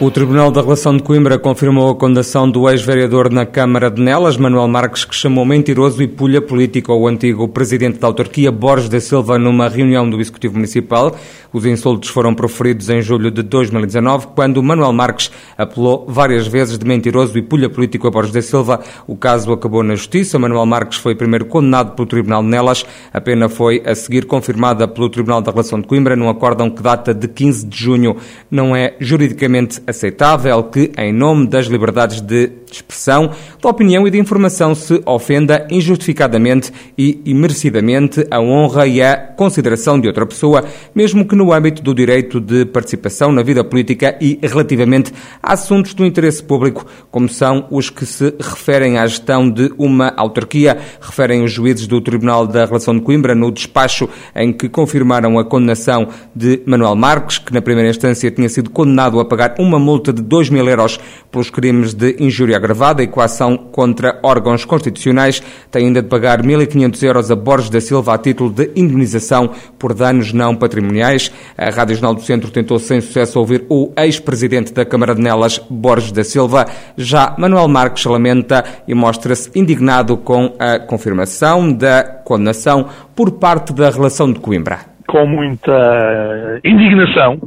O Tribunal da Relação de Coimbra confirmou a condenação do ex-vereador na Câmara de Nelas, Manuel Marques, que chamou mentiroso e pulha político ao antigo presidente da autarquia, Borges da Silva, numa reunião do Executivo Municipal. Os insultos foram proferidos em julho de 2019, quando Manuel Marques apelou várias vezes de mentiroso e pulha político a Borges da Silva. O caso acabou na Justiça. Manuel Marques foi primeiro condenado pelo Tribunal de Nelas. A pena foi a seguir confirmada pelo Tribunal da Relação de Coimbra num acórdão que data de 15 de junho. Não é juridicamente aceitável que, em nome das liberdades de expressão, de opinião e de informação, se ofenda injustificadamente e imerecidamente a honra e a consideração de outra pessoa, mesmo que no âmbito do direito de participação na vida política e relativamente a assuntos do interesse público, como são os que se referem à gestão de uma autarquia, referem os juízes do Tribunal da Relação de Coimbra no despacho em que confirmaram a condenação de Manuel Marques, que na primeira instância tinha sido condenado a pagar uma multa de 2 mil euros pelos crimes de injúria agravada e coação contra órgãos constitucionais. Tem ainda de pagar 1.500 euros a Borges da Silva a título de indemnização por danos não patrimoniais. A Rádio Jornal do Centro tentou sem sucesso ouvir o ex-presidente da Câmara de Nelas, Borges da Silva. Já Manuel Marques lamenta e mostra-se indignado com a confirmação da condenação por parte da relação de Coimbra. Com muita indignação,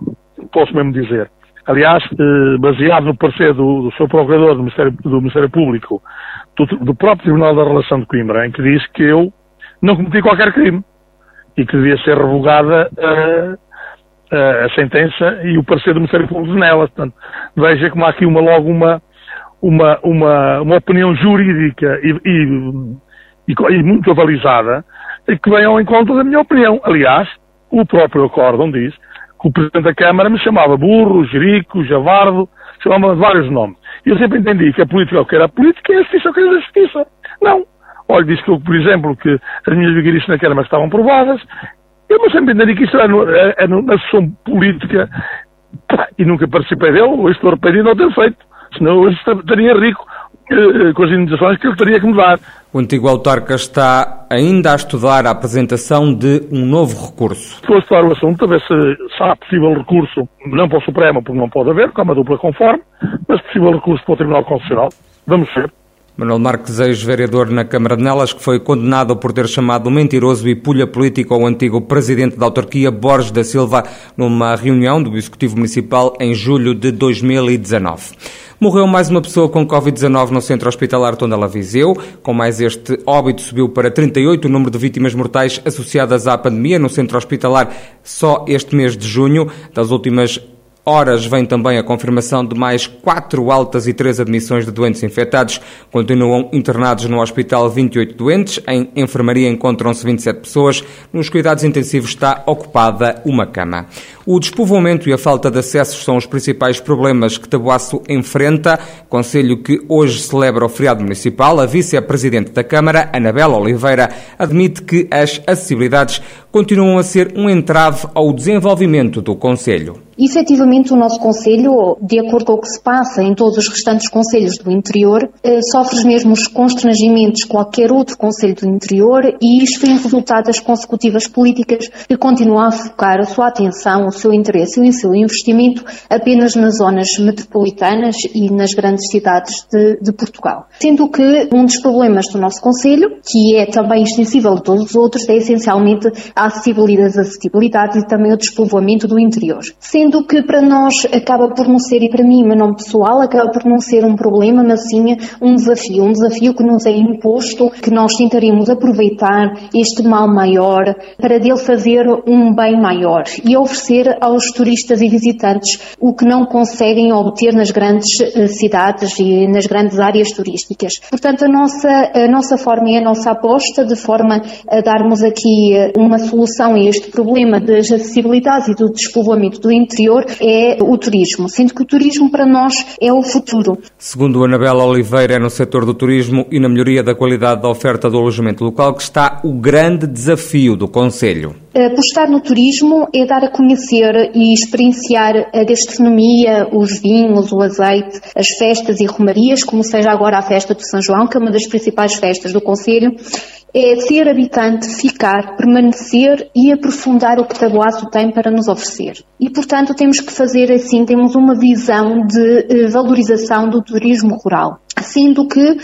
posso mesmo dizer, aliás, eh, baseado no parecer do, do seu procurador do Ministério, do Ministério Público, do, do, próprio Tribunal da Relação de Coimbra, em que diz que eu não cometi qualquer crime e que devia ser revogada a, a, a sentença e o parecer do Ministério Público nela. Portanto, veja como há aqui uma, logo uma, uma, uma, uma opinião jurídica e, e, e, e muito avalizada que vem ao encontro da minha opinião. Aliás, o próprio acórdão diz que o Presidente da Câmara me chamava burro, jerico, javardo, chamava vários nomes. E eu sempre entendi que a política é o que era a política e a justiça é o que era a justiça. Não. Olha, disse que eu, por exemplo, que as minhas vigarices na Câmara estavam provadas. Eu sempre entendi que isto era, no, era na sessão política e nunca participei dele, hoje estou arrependido de não ter feito. Senão hoje estaria rico eh, com as indenizações que ele teria que me dar. O antigo autarca está ainda a estudar a apresentação de um novo recurso. Estou a estudar o assunto, a ver se, se há possível recurso, não para o Supremo, porque não pode haver, como é uma dupla conforme, mas possível recurso para o Tribunal Constitucional. Vamos ver. Manuel Marques, ex-vereador na Câmara de Nelas, que foi condenado por ter chamado mentiroso e pulha político ao antigo presidente da autarquia, Borges da Silva, numa reunião do Executivo Municipal em julho de 2019. Morreu mais uma pessoa com Covid-19 no centro hospitalar Tondela Viseu. Com mais este óbito subiu para 38 o número de vítimas mortais associadas à pandemia no centro hospitalar só este mês de junho. Das últimas horas vem também a confirmação de mais quatro altas e três admissões de doentes infectados. Continuam internados no hospital 28 doentes. Em enfermaria encontram-se 27 pessoas. Nos cuidados intensivos está ocupada uma cama. O despovoamento e a falta de acessos são os principais problemas que Tabuaço enfrenta. Conselho que hoje celebra o feriado municipal. A vice-presidente da Câmara, Anabela Oliveira, admite que as acessibilidades continuam a ser um entrave ao desenvolvimento do Conselho. Efetivamente, o nosso Conselho, de acordo com o que se passa em todos os restantes Conselhos do interior, eh, sofre os mesmos constrangimentos que qualquer outro Conselho do interior e isto em resultado das consecutivas políticas que continuam a focar a sua atenção, o seu interesse e o seu investimento apenas nas zonas metropolitanas e nas grandes cidades de, de Portugal. Sendo que um dos problemas do nosso Conselho, que é também extensível a todos os outros, é essencialmente a acessibilidade, e também o despovoamento do interior. Sendo sendo que para nós acaba por não ser, e para mim, meu nome pessoal, acaba por não ser um problema, mas sim um desafio, um desafio que nos é imposto, que nós tentaremos aproveitar este mal maior para dele fazer um bem maior e oferecer aos turistas e visitantes o que não conseguem obter nas grandes eh, cidades e nas grandes áreas turísticas. Portanto, a nossa, a nossa forma e a nossa aposta de forma a darmos aqui eh, uma solução a este problema das acessibilidades e do despovoamento do interior é o turismo, sendo que o turismo para nós é o futuro. Segundo Anabela Oliveira, é no setor do turismo e na melhoria da qualidade da oferta do alojamento local que está o grande desafio do Conselho. Apostar no turismo é dar a conhecer e experienciar a gastronomia, os vinhos, o azeite, as festas e romarias, como seja agora a festa de São João, que é uma das principais festas do Conselho, é ser habitante, ficar, permanecer e aprofundar o que Taboaço tem para nos oferecer. E, portanto, temos que fazer assim, temos uma visão de eh, valorização do turismo rural. Sendo que eh,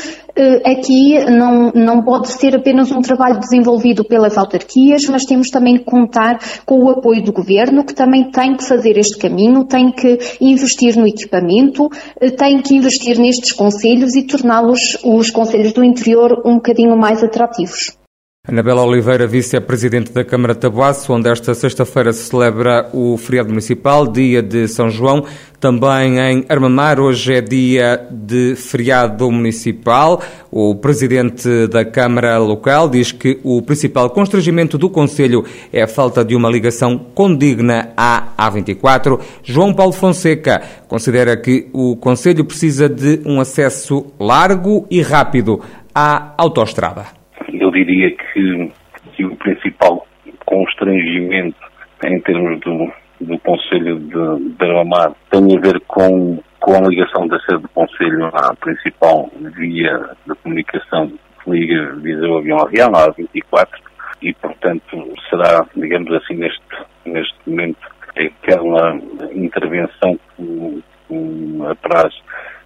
aqui não, não pode ser apenas um trabalho desenvolvido pelas autarquias, mas temos também que contar com o apoio do governo, que também tem que fazer este caminho, tem que investir no equipamento, eh, tem que investir nestes conselhos e torná-los, os conselhos do interior, um bocadinho mais atrativos. Anabela Oliveira, vice-presidente da Câmara de Tabuaço, onde esta sexta-feira se celebra o feriado municipal, dia de São João. Também em Armamar, hoje é dia de feriado municipal. O presidente da Câmara local diz que o principal constrangimento do Conselho é a falta de uma ligação condigna à A24. João Paulo Fonseca considera que o Conselho precisa de um acesso largo e rápido à autoestrada eu diria que, que o principal constrangimento em termos do, do Conselho de, de tem a ver com, com a ligação da sede do Conselho à principal via de comunicação que liga Viseu Avião Avião, a 24, e portanto será, digamos assim, neste, neste momento aquela intervenção que, que apraz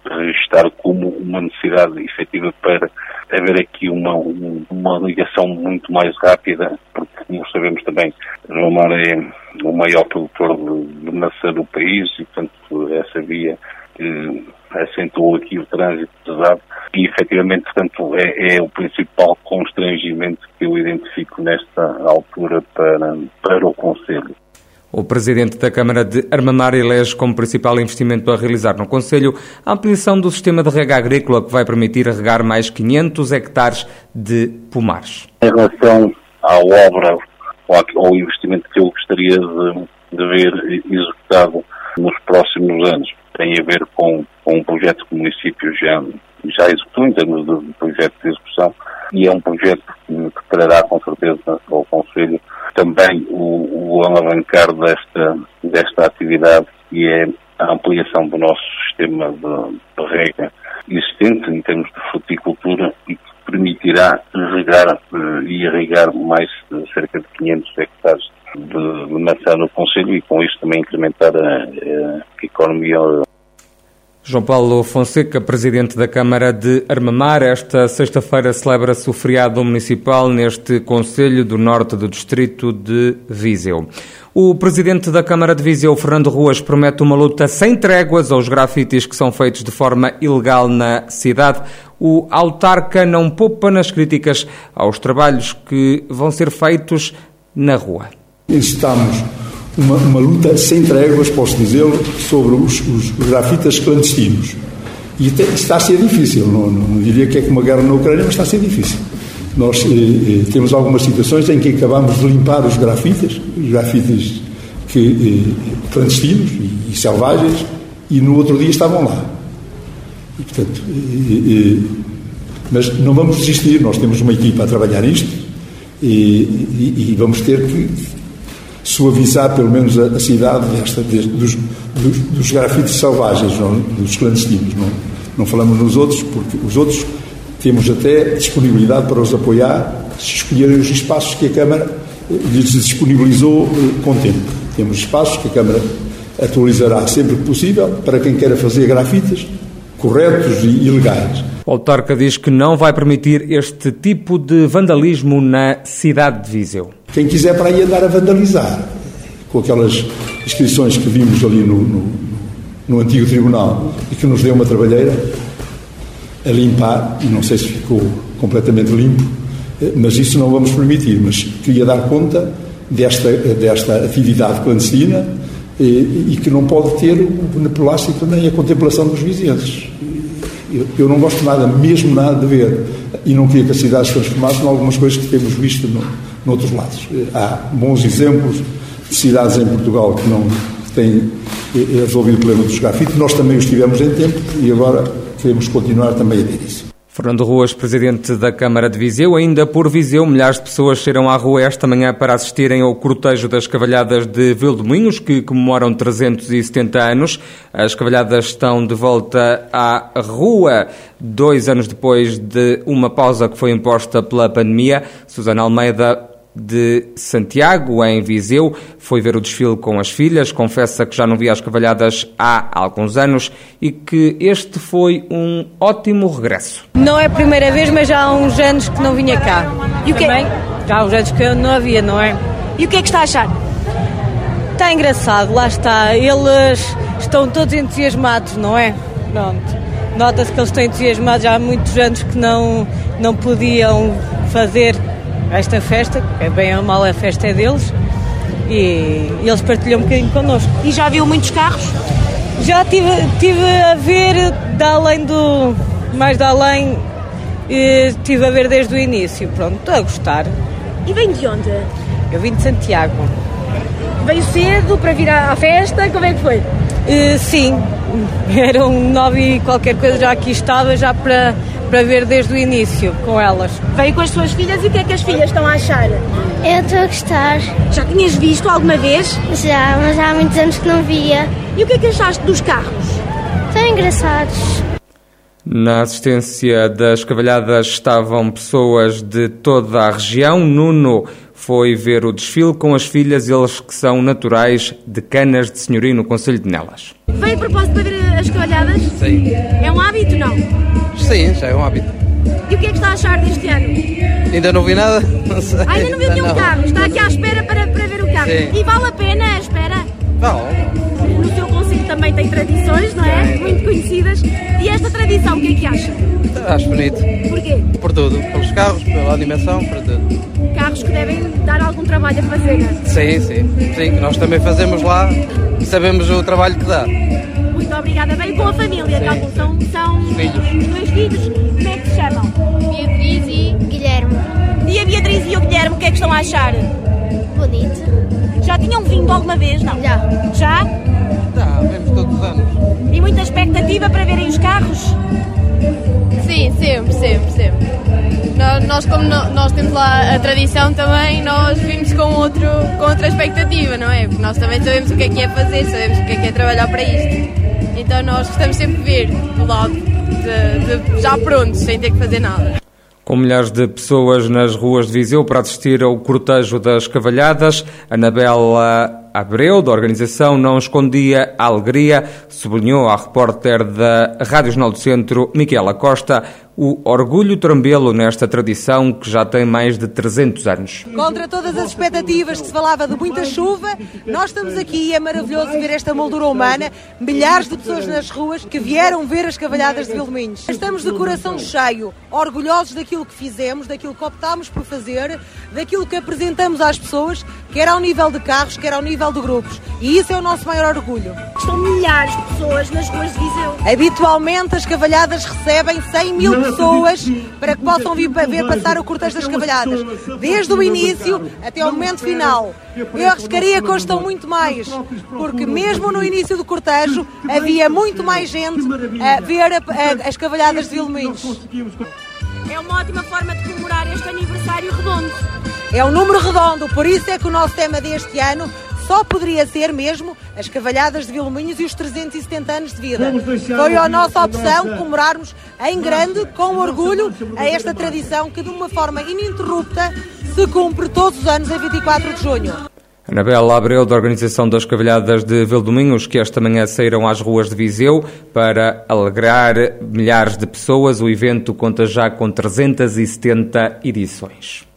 registrar como uma necessidade efetiva para haver aqui uma, uma ligação muito mais rápida, porque, como sabemos também, o Mar é o maior produtor de, de maçã do país e, portanto, essa via eh, acentuou aqui o trânsito pesado e, efetivamente, portanto, é, é, o principal constrangimento que eu identifico nesta altura para, para o Conselho. O presidente da Câmara de Armamar elege como principal investimento a realizar no Conselho a ampliação do sistema de rega agrícola que vai permitir regar mais 500 hectares de pomares. Em relação à obra ou ao investimento que eu gostaria de, de ver executado nos próximos anos, tem a ver com, com um projeto que o município já, já executou em termos de projeto de execução e é um projeto que trará com certeza ao Conselho também o, o alavancar desta, desta atividade e é a ampliação do nosso sistema de, de rega existente em termos de fruticultura e que permitirá regar e irrigar mais de cerca de 500 hectares de, de maçã no Conselho e com isso também incrementar a, a economia João Paulo Fonseca, presidente da Câmara de Armamar, esta sexta-feira celebra-se o feriado municipal neste Conselho do Norte do Distrito de Viseu. O presidente da Câmara de Viseu, Fernando Ruas, promete uma luta sem tréguas aos grafites que são feitos de forma ilegal na cidade. O autarca não poupa nas críticas aos trabalhos que vão ser feitos na rua. Estamos uma, uma luta sem tréguas, posso dizê-lo, sobre os, os, grafitas clandestinos. E está a ser difícil, não, não, diria que é como uma guerra na Ucrânia, mas está a ser difícil. Nós eh, eh, temos algumas situações em que acabamos de limpar os grafitas, os grafitas que, eh, clandestinos e, e, selvagens, e no outro dia estavam lá. E, portanto, eh, eh mas não vamos desistir, nós temos uma equipa a trabalhar nisto e, e, e vamos ter que suavizar pelo menos a, a cidade desta, dos, dos, dos grafites selvagens, não, dos clandestinos. Não, não falamos nos outros, porque os outros temos até disponibilidade para os apoiar se escolherem os espaços que a Câmara lhes disponibilizou eh, com tempo. Temos espaços que a Câmara atualizará sempre que possível para quem queira fazer grafites corretos e ilegais. O autarca diz que não vai permitir este tipo de vandalismo na cidade de Viseu. Quem quiser para aí andar a vandalizar, com aquelas inscrições que vimos ali no, no, no antigo tribunal e que nos deu uma trabalheira a limpar, e não sei se ficou completamente limpo, mas isso não vamos permitir. Mas queria dar conta desta, desta atividade clandestina e, e que não pode ter o beneplácito nem a contemplação dos vizinhos. Eu, eu, não gosto nada, mesmo nada de ver, e não queria que a cidade se transformasse em algumas coisas que temos visto no, noutros lados. Há bons exemplos de cidades em Portugal que não têm resolvido o problema dos grafites. Nós também os tivemos em tempo e agora queremos continuar também a ver isso. Fernando Ruas, presidente da Câmara de Viseu, ainda por Viseu, milhares de pessoas saíram à rua esta manhã para assistirem ao cortejo das cavalhadas de Vildemunhos, que comemoram 370 anos. As cavalhadas estão de volta à rua dois anos depois de uma pausa que foi imposta pela pandemia. Susana Almeida de Santiago, em Viseu. Foi ver o desfile com as filhas, confessa que já não via as cavalhadas há alguns anos e que este foi um ótimo regresso. Não é a primeira vez, mas já há uns anos que não vinha cá. E o que Também, Já há uns anos que eu não havia, não é? E o que é que está a achar? Está engraçado, lá está. Eles estão todos entusiasmados, não é? Pronto. Nota-se que eles estão entusiasmados já há muitos anos que não, não podiam fazer esta festa, é bem ou mal a festa é deles, e, eles partilham um bocadinho connosco. E já viu muitos carros? Já tive, tive a ver da além do. mais da além, tive a ver desde o início. Pronto, estou a gostar. E vem de onde? Eu vim de Santiago. Veio cedo para vir à festa? Como é que foi? Uh, sim, eram nove e qualquer coisa já aqui estava, já para para ver desde o início com elas. Veio com as suas filhas e o que é que as filhas estão a achar? Eu estou a gostar. Já tinhas visto alguma vez? Já, mas há muitos anos que não via. E o que é que achaste dos carros? Estão engraçados. Na assistência das cavalhadas estavam pessoas de toda a região. Nuno foi ver o desfile com as filhas, eles que são naturais de Canas de Senhoria, no Conselho de Nelas. Veio a propósito para ver as cavalhadas? Sim. É um hábito, não? Sim, já é um hábito. E o que é que está a achar deste ano? Ainda não vi nada. Não sei. Ainda não viu nenhum não. carro, está aqui à espera para, para ver o carro. Sim. E vale a pena a espera? Vale. No seu conselho também tem tradições, não é? Muito conhecidas. E esta tradição, o que é que acha? Acho bonito. Porquê? Por tudo. Pelos carros, pela animação, por tudo. Que devem dar algum trabalho a fazer? Sim, sim. Sim, nós também fazemos lá e sabemos o trabalho que dá. Muito obrigada. Bem com a família. São, são filhos. dois filhos. Como é que se chamam? Beatriz e Guilherme. E a Beatriz e o Guilherme, o que é que estão a achar? Bonito. Já tinham vindo alguma vez, não? Já. Já? Já, vemos todos os anos. E muita expectativa para verem os carros? Sim, sempre, sempre, sempre. Nós, nós como no, nós temos lá a tradição também, nós vimos com, outro, com outra expectativa, não é? Porque nós também sabemos o que é que é fazer, sabemos o que é que é trabalhar para isto. Então nós gostamos sempre de ver do lado de, de, já prontos, sem ter que fazer nada. Com milhares de pessoas nas ruas de Viseu para assistir ao cortejo das cavalhadas, Anabela Abreu, da organização, não escondia a alegria, sublinhou a repórter da Rádio Jornal do Centro, Miquela Costa, o orgulho trambelo nesta tradição que já tem mais de 300 anos. Contra todas as expectativas que se falava de muita chuva, nós estamos aqui e é maravilhoso ver esta moldura humana, milhares de pessoas nas ruas que vieram ver as cavalhadas de Vilminhos. Estamos de coração cheio, orgulhosos daquilo que fizemos, daquilo que optámos por fazer, daquilo que apresentamos às pessoas, quer ao nível de carros, quer ao nível de grupos. E isso é o nosso maior orgulho. Estão milhares de pessoas nas ruas de Viseu. Habitualmente as cavalhadas recebem 100 mil pessoas para que possam vir para ver passar o cortejo das cavalhadas, desde o início até ao momento final. Eu arriscaria que hoje estão muito mais, porque mesmo no início do cortejo havia muito mais gente a ver a, a, as cavalhadas de Vilminhos. É uma ótima forma de comemorar este aniversário redondo. É um número redondo, por isso é que o nosso tema deste ano só poderia ser mesmo as cavalhadas de Vilminhos e os 370 anos de vida. Foi a nossa opção comemorarmos em grande, com orgulho, a esta tradição que de uma forma ininterrupta se cumpre todos os anos a 24 de junho. Anabela Abreu, da Organização das Cavalhadas de Vildominhos, que esta manhã saíram às ruas de Viseu para alegrar milhares de pessoas. O evento conta já com 370 edições.